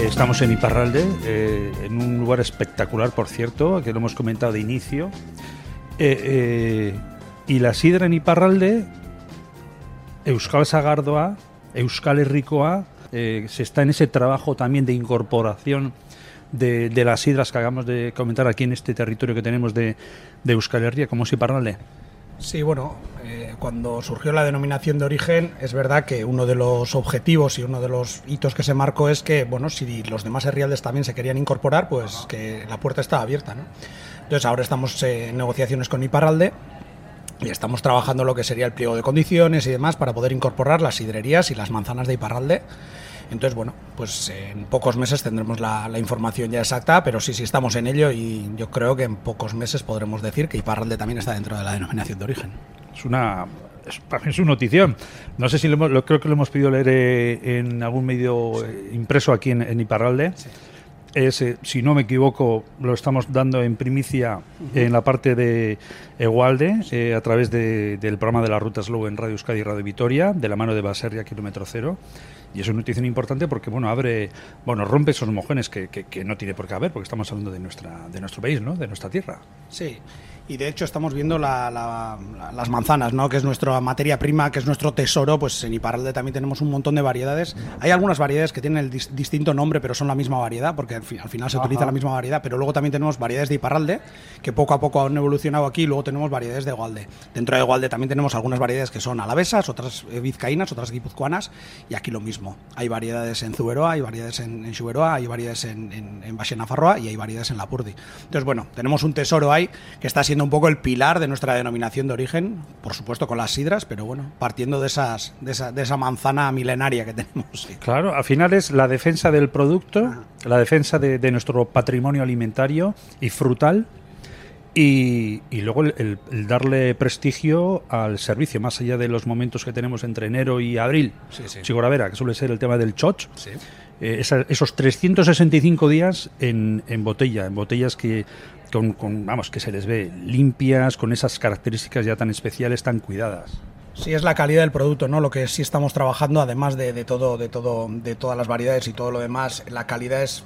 Eh, estamos en Iparralde, eh, en un lugar espectacular, por cierto, que lo hemos comentado de inicio. Eh, y la sidra en Iparralde, Euskal Sagardoa, Euskal Herrikoa, se está en ese trabajo también de incorporación de, las sidras que acabamos de comentar aquí en este territorio que tenemos de, de Euskal Herria, como es Iparralde. Sí, bueno, eh, cuando surgió la denominación de origen, es verdad que uno de los objetivos y uno de los hitos que se marcó es que, bueno, si los demás herrialdes también se querían incorporar, pues que la puerta estaba abierta, ¿no? Entonces ahora estamos en negociaciones con Iparralde y estamos trabajando lo que sería el pliego de condiciones y demás para poder incorporar las hidrerías y las manzanas de Iparralde entonces, bueno, pues en pocos meses tendremos la, información ya exacta, pero sí, sí estamos en ello y yo creo que en pocos meses podremos decir que Iparralde también está dentro de la denominación de origen. Es una es, es una notición. No sé si lo, creo que lo hemos pedido leer eh, en algún medio eh, impreso aquí en, Iparralde. Es, eh, si no me equivoco, lo estamos dando en primicia en la parte de Egualde, a través del programa de las rutas Slow en Radio Euskadi y Radio Vitoria, de la mano de Baserria, kilómetro cero. Y es una noticia importante porque, bueno, abre, bueno, rompe esos mojones que, que, no tiene por qué haber, porque estamos hablando de, nuestra, de nuestro país, ¿no? De nuestra tierra. Sí, y de hecho estamos viendo las manzanas, ¿no? que es nuestra materia prima, que es nuestro tesoro. Pues en Iparralde también tenemos un montón de variedades. Hay algunas variedades que tienen el distinto nombre, pero son la misma variedad, porque al, final se utiliza la misma variedad. Pero luego también tenemos variedades de Iparralde, que poco a poco han evolucionado aquí. Y luego tenemos variedades de Gualde. Dentro de Gualde también tenemos algunas variedades que son alavesas, otras eh, vizcaínas, otras guipuzcoanas. Y aquí lo mismo. Hay variedades en Zuberoa, hay variedades en, en hay variedades en, en, en y hay variedades en Lapurdi. Entonces, bueno, tenemos un tesoro ahí que está siendo un poco el pilar de nuestra denominación de origen, por supuesto con las sidras, pero bueno, partiendo de, esas, de, esa, de esa manzana milenaria que tenemos. Claro, al final es la defensa del producto, la defensa de, nuestro patrimonio alimentario y frutal. Y, luego el, darle prestigio al servicio, más allá de los momentos que tenemos entre enero y abril, sí, sí. que suele ser el tema del choch, eh, esos 365 días en, en botella, en botellas que con, vamos, que se les ve limpias, con esas características ya tan especiales, tan cuidadas. Sí, es la calidad del producto, ¿no? Lo que sí estamos trabajando, además de, todo, de todo, de todas las variedades y todo lo demás, la calidad es,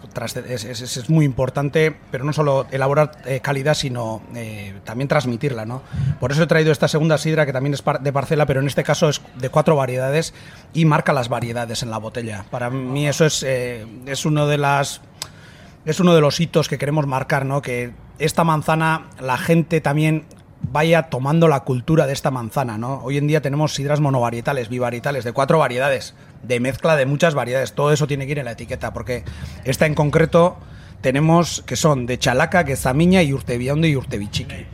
es, es, muy importante, pero no solo elaborar eh, calidad, sino eh, también transmitirla, ¿no? Por eso he traído esta segunda sidra, que también es de parcela, pero en este caso es de cuatro variedades y marca las variedades en la botella. Para mí eso es, eh, es uno de las es uno de los hitos que queremos marcar, ¿no? Que esta manzana, la gente también vaya tomando la cultura de esta manzana, ¿no? Hoy en día tenemos sidras monovarietales, bivarietales, de cuatro variedades, de mezcla de muchas variedades. Todo eso tiene que ir en la etiqueta, porque esta en concreto tenemos que son de Chalaca, Quezamiña y Urtebiondo y Urtebichique.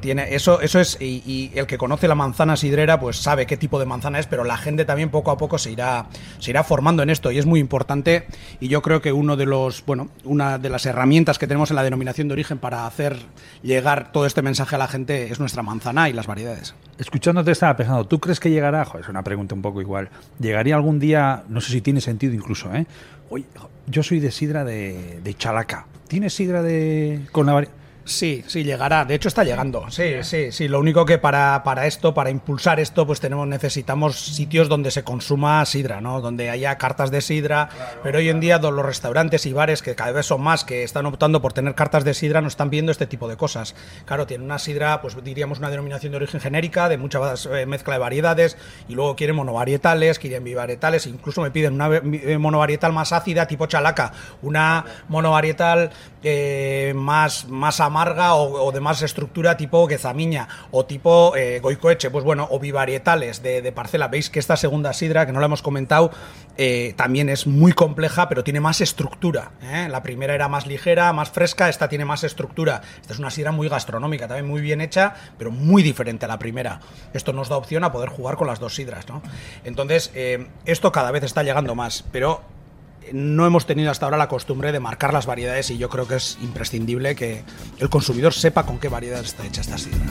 Tiene, eso, eso es, y, el que conoce la manzana sidrera, pues sabe qué tipo de manzana es, pero la gente también poco a poco se irá, se irá formando en esto, y es muy importante. Y yo creo que uno de los, bueno, una de las herramientas que tenemos en la denominación de origen para hacer llegar todo este mensaje a la gente es nuestra manzana y las variedades. Escuchándote estaba pensando, ¿tú crees que llegará? es una pregunta un poco igual. ¿Llegaría algún día, no sé si tiene sentido incluso, ¿eh? Oye, yo soy de sidra de, de Chalaca. ¿Tienes sidra de con la Sí, sí, llegará. De hecho, está llegando. Sí, sí, sí. Lo único que para, para esto, para impulsar esto, pues tenemos, necesitamos sitios donde se consuma sidra, ¿no? Donde haya cartas de sidra. Pero hoy en día los restaurantes y bares, que cada vez son más, que están optando por tener cartas de sidra, no están viendo este tipo de cosas. Claro, tiene una sidra, pues diríamos una denominación de origen genérica, de mucha eh, mezcla de variedades, y luego quieren monovarietales, quieren bivarietales, incluso me piden una eh, monovarietal más ácida, tipo chalaca, una monovarietal eh, más, más amarga o, de más estructura tipo Quezamiña o tipo eh, Goicoeche, pues bueno, o bivarietales de, parcela. Veis que esta segunda sidra, que no la hemos comentado, eh, también es muy compleja, pero tiene más estructura. ¿eh? La primera era más ligera, más fresca, esta tiene más estructura. Esta es una sidra muy gastronómica, también muy bien hecha, pero muy diferente a la primera. Esto nos da opción a poder jugar con las dos sidras, ¿no? Entonces, esto cada vez está llegando más, pero no hemos tenido hasta ahora la costumbre de marcar las variedades y yo creo que es imprescindible que el consumidor sepa con qué variedad está hecha esta sidra.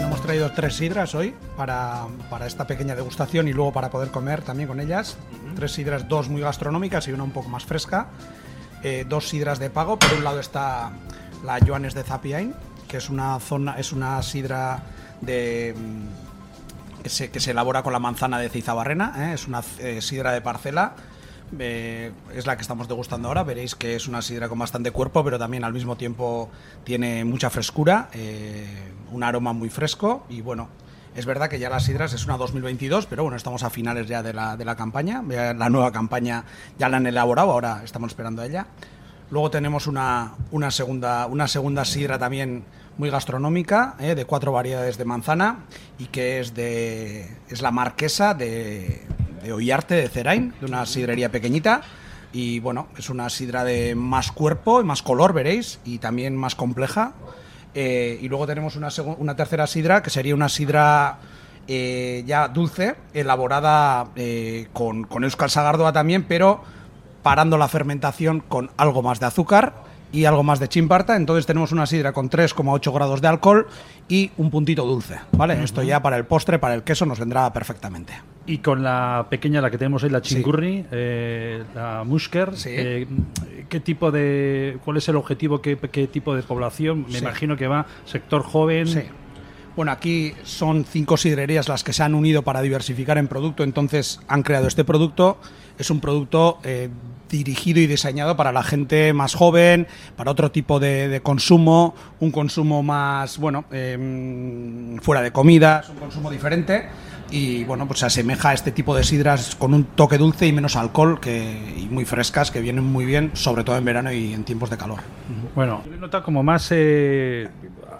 hemos traído tres sidras hoy para, esta pequeña degustación y luego para poder comer también con ellas. Tres sidras, dos muy gastronómicas y una un poco más fresca. Eh, dos sidras de pago. Por un lado está la Joanes de Zapiain, que es una zona, es una sidra de mm, que se, elabora con la manzana de Cizabarrena, ¿eh? es una eh, sidra de parcela eh, es la que estamos degustando ahora. Veréis que es una sidra con bastante cuerpo, pero también al mismo tiempo tiene mucha frescura, eh, un aroma muy fresco y bueno. Es verdad que ya las sidras es una 2022, pero bueno, estamos a finales ya de la, de la campaña. La nueva campaña ya la han elaborado, ahora estamos esperando a ella. Luego tenemos una, una, segunda, una segunda sidra también muy gastronómica, eh, de cuatro variedades de manzana y que es de es la marquesa de, de Ollarte de Cerain, de una sidrería pequeñita. Y bueno, es una sidra de más cuerpo y más color, veréis, y también más compleja. Eh, y luego tenemos una, una tercera sidra, que sería una sidra eh, ya dulce, elaborada con, con Euskal Sagardoa también, pero parando la fermentación con algo más de azúcar y algo más de chimparta. Entonces tenemos una sidra con 3,8 grados de alcohol y un puntito dulce. ¿Vale? Esto ya para el postre, para el queso, nos vendrá perfectamente. Y con la pequeña, la que tenemos ahí, la chingurri, eh, la musker, eh, ¿qué tipo de, cuál es el objetivo, qué, tipo de población? Me imagino que va sector joven. Bueno, aquí son cinco sidrerías las que se han unido para diversificar en producto, entonces han creado este producto. Es un producto eh, dirigido y diseñado para la gente más joven, para otro tipo de, consumo, un consumo más, bueno, em, fuera de comida, un consumo diferente y bueno, pues se asemeja a este tipo de sidras con un toque dulce y menos alcohol que, y muy frescas que vienen muy bien, sobre todo en verano y en tiempos de calor. Bueno, nota como más, eh,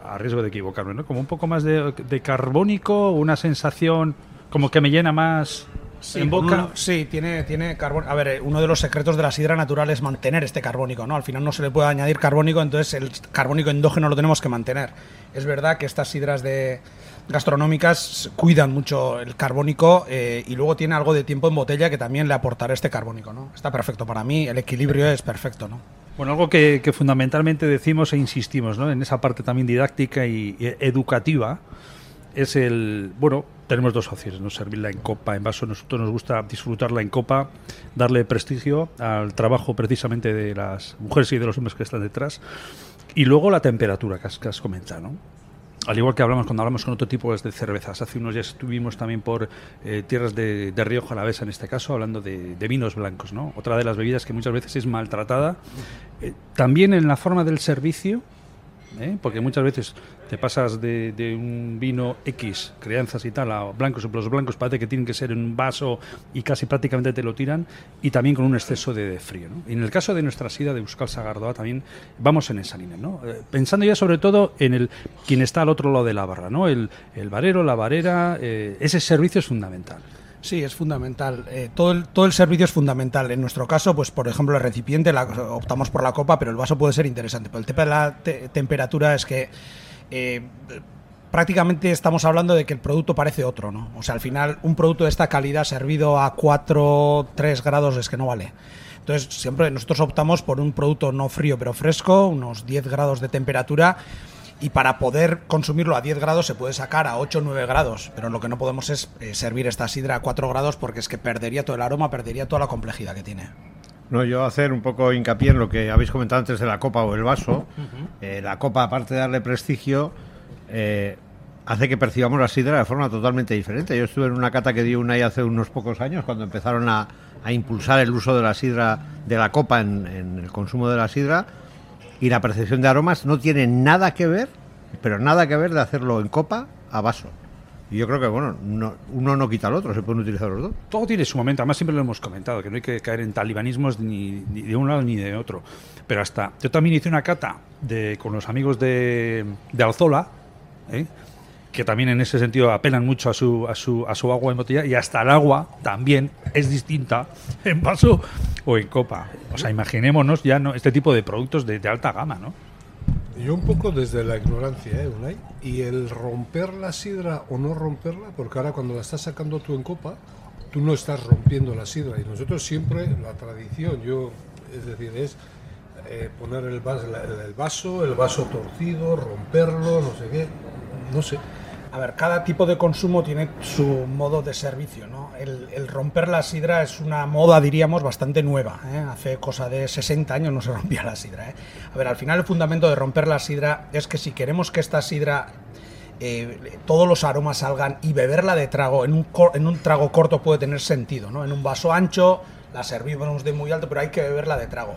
a riesgo de equivocarme, ¿no? como un poco más de, de carbónico, una sensación como que me llena más Sí, en boca. sí, tiene, tiene carbón. A ver, eh, uno de los secretos de la sidra natural es mantener este carbónico, ¿no? Al final no se le puede añadir carbónico, entonces el carbónico endógeno lo tenemos que mantener. Es verdad que estas sidras de gastronómicas cuidan mucho el carbónico eh, y luego tiene algo de tiempo en botella que también le aportará este carbónico, ¿no? Está perfecto para mí, el equilibrio es perfecto, ¿no? Bueno, algo que, fundamentalmente decimos e insistimos, ¿no? En esa parte también didáctica y educativa es el, bueno, tenemos dos opciones, ¿no? servirla en copa, en vaso. Nosotros nos gusta disfrutarla en copa, darle prestigio al trabajo precisamente de las mujeres y de los hombres que están detrás. Y luego la temperatura que has, que has comentado, ¿no? Al igual que hablamos cuando hablamos con otro tipo de cervezas. Hace unos días estuvimos también por eh, tierras de, de Rioja Alavesa, en este caso, hablando de, vinos blancos. ¿no? Otra de las bebidas que muchas veces es maltratada. Eh, también en la forma del servicio, ¿eh? porque muchas veces te pasas de, un vino X, crianzas y tal, a blancos, los blancos parece que tienen que ser en un vaso y casi prácticamente te lo tiran, y también con un exceso de, frío. Y en el caso de nuestra sida de Euskal Sagardoa también vamos en esa línea, ¿no? Eh, pensando ya sobre todo en el quien está al otro lado de la barra, ¿no? el, el barero, la barera, eh, ese servicio es fundamental. Sí, es fundamental. Eh, todo, el, todo el servicio es fundamental. En nuestro caso, pues por ejemplo, el recipiente, la, optamos por la copa, pero el vaso puede ser interesante. Pero el tema de la temperatura es que eh, prácticamente estamos hablando de que el producto parece otro, ¿no? O sea, al final, un producto de esta calidad servido a 4, 3 grados es que no vale. Entonces, siempre nosotros optamos por un producto no frío, pero fresco, unos 10 grados de temperatura y para poder consumirlo a 10 grados se puede sacar a 8 o 9 grados, pero lo que no podemos es eh, servir esta sidra a 4 grados porque es que perdería todo el aroma, perdería toda la complejidad que tiene. No, yo hacer un poco hincapié en lo que habéis comentado antes de la copa o el vaso. Eh, la copa, aparte de darle prestigio, eh, hace que percibamos la sidra de forma totalmente diferente. Yo estuve en una cata que dio una y hace unos pocos años, cuando empezaron a, impulsar el uso de la sidra, de la copa en el consumo de la sidra, y la percepción de aromas no tiene nada que ver, pero nada que ver de hacerlo en copa a vaso. Y yo creo que, bueno, uno no quita al otro, se pueden utilizar los dos. Todo tiene su momento, además siempre lo hemos comentado, que no hay que caer en talibanismos ni, de un lado ni de otro. Pero hasta, yo también hice una cata con los amigos de, de Alzola, ¿eh? Que también en ese sentido apelan mucho a su, a su, a su agua en botella y hasta el agua también es distinta en vaso o en copa. O sea, imaginémonos ya ¿no? este tipo de productos de, alta gama, ¿no? Yo un poco desde la ignorancia, ¿eh, Unai? Y el romper la sidra o no romperla, porque ahora cuando la estás sacando tú en copa, tú no estás rompiendo la sidra. Y nosotros siempre, la tradición, yo, es decir, es eh, poner el vaso, el vaso, el vaso torcido, romperlo, no sé qué, no sé. A ver, cada tipo de consumo tiene su modo de servicio, ¿no? El, romper la sidra es una moda, diríamos, bastante nueva. ¿eh? Hace cosa de 60 años no se rompía la sidra. ¿eh? A ver, al final el fundamento de romper la sidra es que si queremos que esta sidra eh, todos los aromas salgan y beberla de trago en un, en un trago corto puede tener sentido, ¿no? En un vaso ancho la servimos de muy alto, pero hay que beberla de trago.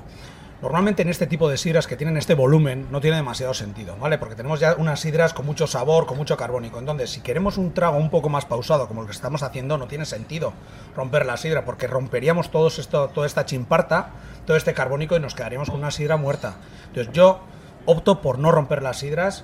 Normalmente en este tipo de sidras que tienen este volumen no tiene demasiado sentido, ¿vale? Porque tenemos ya unas sidras con mucho sabor, con mucho carbónico. Entonces, si queremos un trago un poco más pausado, como el que estamos haciendo, no tiene sentido romper la sidra, porque romperíamos todo esto, toda esta chimparta, todo este carbónico y nos quedaríamos con una sidra muerta. Entonces, yo opto por no romper las sidras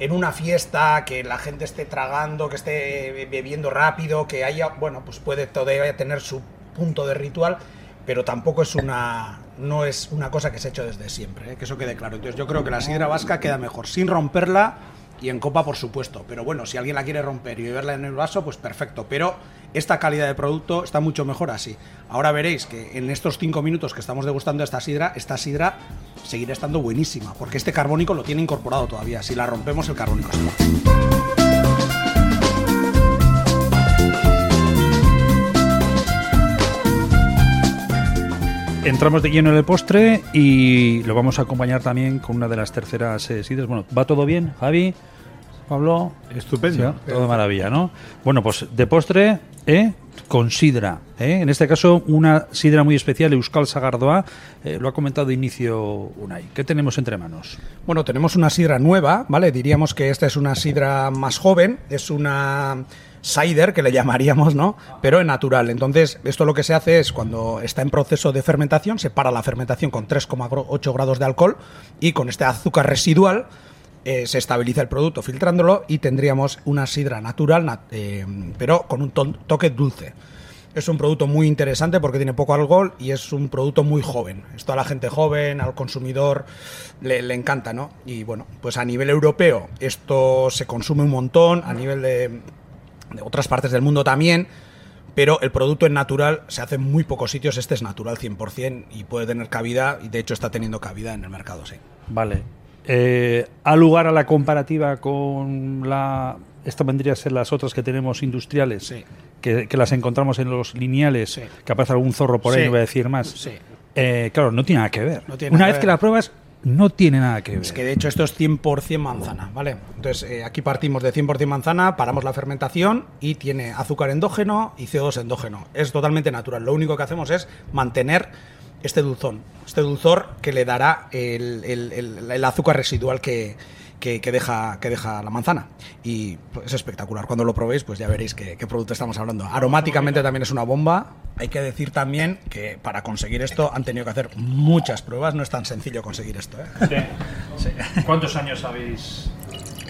en una fiesta, que la gente esté tragando, que esté bebiendo rápido, que haya, bueno, pues puede todavía tener su punto de ritual, pero tampoco es una no es una cosa que se ha hecho desde siempre, ¿eh? que eso quede claro. Entonces yo creo que la sidra vasca queda mejor sin romperla y en copa por supuesto, pero bueno, si alguien la quiere romper y beberla en el vaso, pues perfecto, pero esta calidad de producto está mucho mejor así. Ahora veréis que en estos cinco minutos que estamos degustando esta sidra, esta sidra seguirá estando buenísima, porque este carbónico lo tiene incorporado todavía, si la rompemos el carbónico se Entramos de lleno en el postre y lo vamos a acompañar también con una de las terceras eh, sidras. Bueno, ¿va todo bien, Javi? Pablo. Estupendo. Sí, todo maravilla, ¿no? Bueno, pues de postre, ¿eh? con sidra. ¿eh? En este caso, una sidra muy especial, Euskal Sagardoa. Eh, lo ha comentado de inicio Unai. ¿Qué tenemos entre manos? Bueno, tenemos una sidra nueva, ¿vale? Diríamos que esta es una sidra más joven. Es una cider, que le llamaríamos, ¿no? Pero natural. Entonces, esto lo que se hace es cuando está en proceso de fermentación, se para la fermentación con 3,8 grados de alcohol y con este azúcar residual eh, se estabiliza el producto filtrándolo y tendríamos una sidra natural, eh, pero con un toque dulce. Es un producto muy interesante porque tiene poco alcohol y es un producto muy joven. Esto a la gente joven, al consumidor, le, le, encanta, ¿no? Y bueno, pues a nivel europeo esto se consume un montón, a nivel de, de otras partes del mundo también, pero el producto en natural se hace en muy pocos sitios, este es natural 100% y puede tener cabida, y de hecho está teniendo cabida en el mercado, sí. Vale. Eh, ¿Ha lugar a la comparativa con la... Esta vendría a ser las otras que tenemos industriales, Sí. que, que las encontramos en los lineales, Sí. que aparece algún zorro por ahí, no voy a decir más. Sí. Eh, claro, no tiene nada que ver. No Una vez que la pruebas, no tiene nada que ver. Es que de hecho esto es 100% manzana, ¿vale? Entonces eh, aquí partimos de 100% manzana, paramos la fermentación y tiene azúcar endógeno y CO2 endógeno. Es totalmente natural. Lo único que hacemos es mantener este dulzón, este dulzor que le dará el, el- el- el azúcar residual que, que- que deja, que deja la manzana. Y pues, es espectacular. Cuando lo probéis, pues ya veréis qué, qué producto estamos hablando. Aromáticamente también es una bomba. Hay que decir también que para conseguir esto han tenido que hacer muchas pruebas. No es tan sencillo conseguir esto. ¿eh? ¿Cuántos años habéis,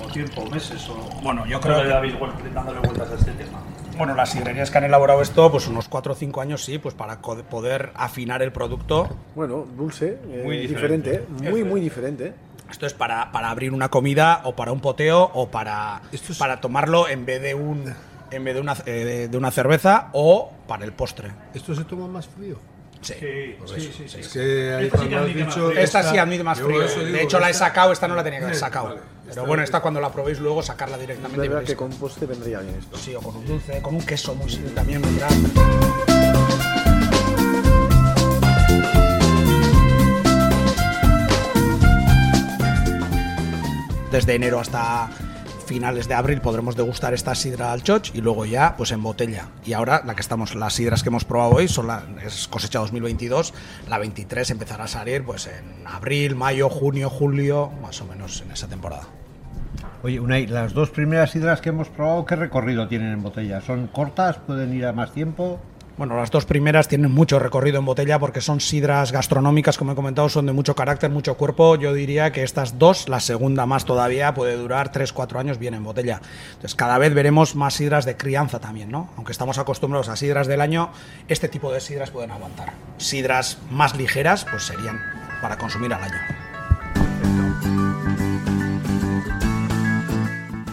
o tiempo, meses, o Bueno, yo creo que- habéis dándole vueltas a este tema? Bueno, las sidrerías que han elaborado esto, pues unos 4 o 5 años sí, pues para poder afinar el producto. Bueno, dulce, eh, Muy diferente. diferente, muy, muy diferente. Esto es para, para abrir una comida o para un poteo o para, Esto es- para tomarlo en vez de un en vez de una, eh, de- de una cerveza o para el postre. ¿Esto se toma más frío? Sí. sí, sí, sí. Es que Esta sí admite más dicho... frío. Esta sí admite más yo frío. eso De hecho, la he sacado, esta no la tenía que haber sacado. vale. Pero bueno, esta cuando la probéis luego sacarla Es directamente. y verdad que con postre vendría bien esto. Sí, o con un dulce, con un queso muy también vendrá. Desde enero hasta finales de abril podremos degustar esta sidra al choch y luego ya pues en botella. Y ahora la que estamos las sidras que hemos probado hoy son la es cosecha 2022, la 23 empezará a salir pues en abril, mayo, junio, julio, más o menos en esa temporada. Oye, Unai, las dos primeras sidras que hemos probado, ¿qué recorrido tienen en botella? ¿Son cortas? ¿Pueden ir a más tiempo? Bueno, las dos primeras tienen mucho recorrido en botella porque son sidras gastronómicas, como he comentado, son de mucho carácter, mucho cuerpo. Yo diría que estas dos, la segunda más todavía, puede durar 3-4 años bien en botella. Entonces, cada vez veremos más sidras de crianza también, ¿no? Aunque estamos acostumbrados a sidras del año, este tipo de sidras pueden aguantar. Sidras más ligeras, pues serían para consumir al año.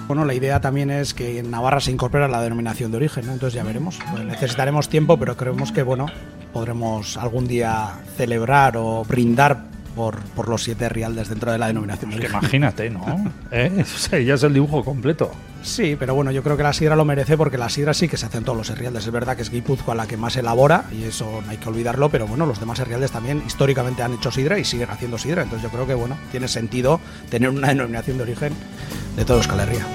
Bueno, la idea también es que en Navarra se incorpora la denominación de origen, ¿no? entonces ya veremos. Pues necesitaremos tiempo, pero creemos que bueno, podremos algún día celebrar o brindar por, por los siete rialdes dentro de la denominación de Es que imagínate, ¿no? ¿Eh? O sea, ya es el dibujo completo. Sí, pero bueno, yo creo que la sidra lo merece porque la sidra sí que se hacen todos los herrialdes. Es verdad que es Guipúzcoa la que más elabora y eso no hay que olvidarlo, pero bueno, los demás herrialdes también históricamente han hecho sidra y siguen haciendo sidra. Entonces yo creo que bueno, tiene sentido tener una denominación de origen de todo Euskal Herria.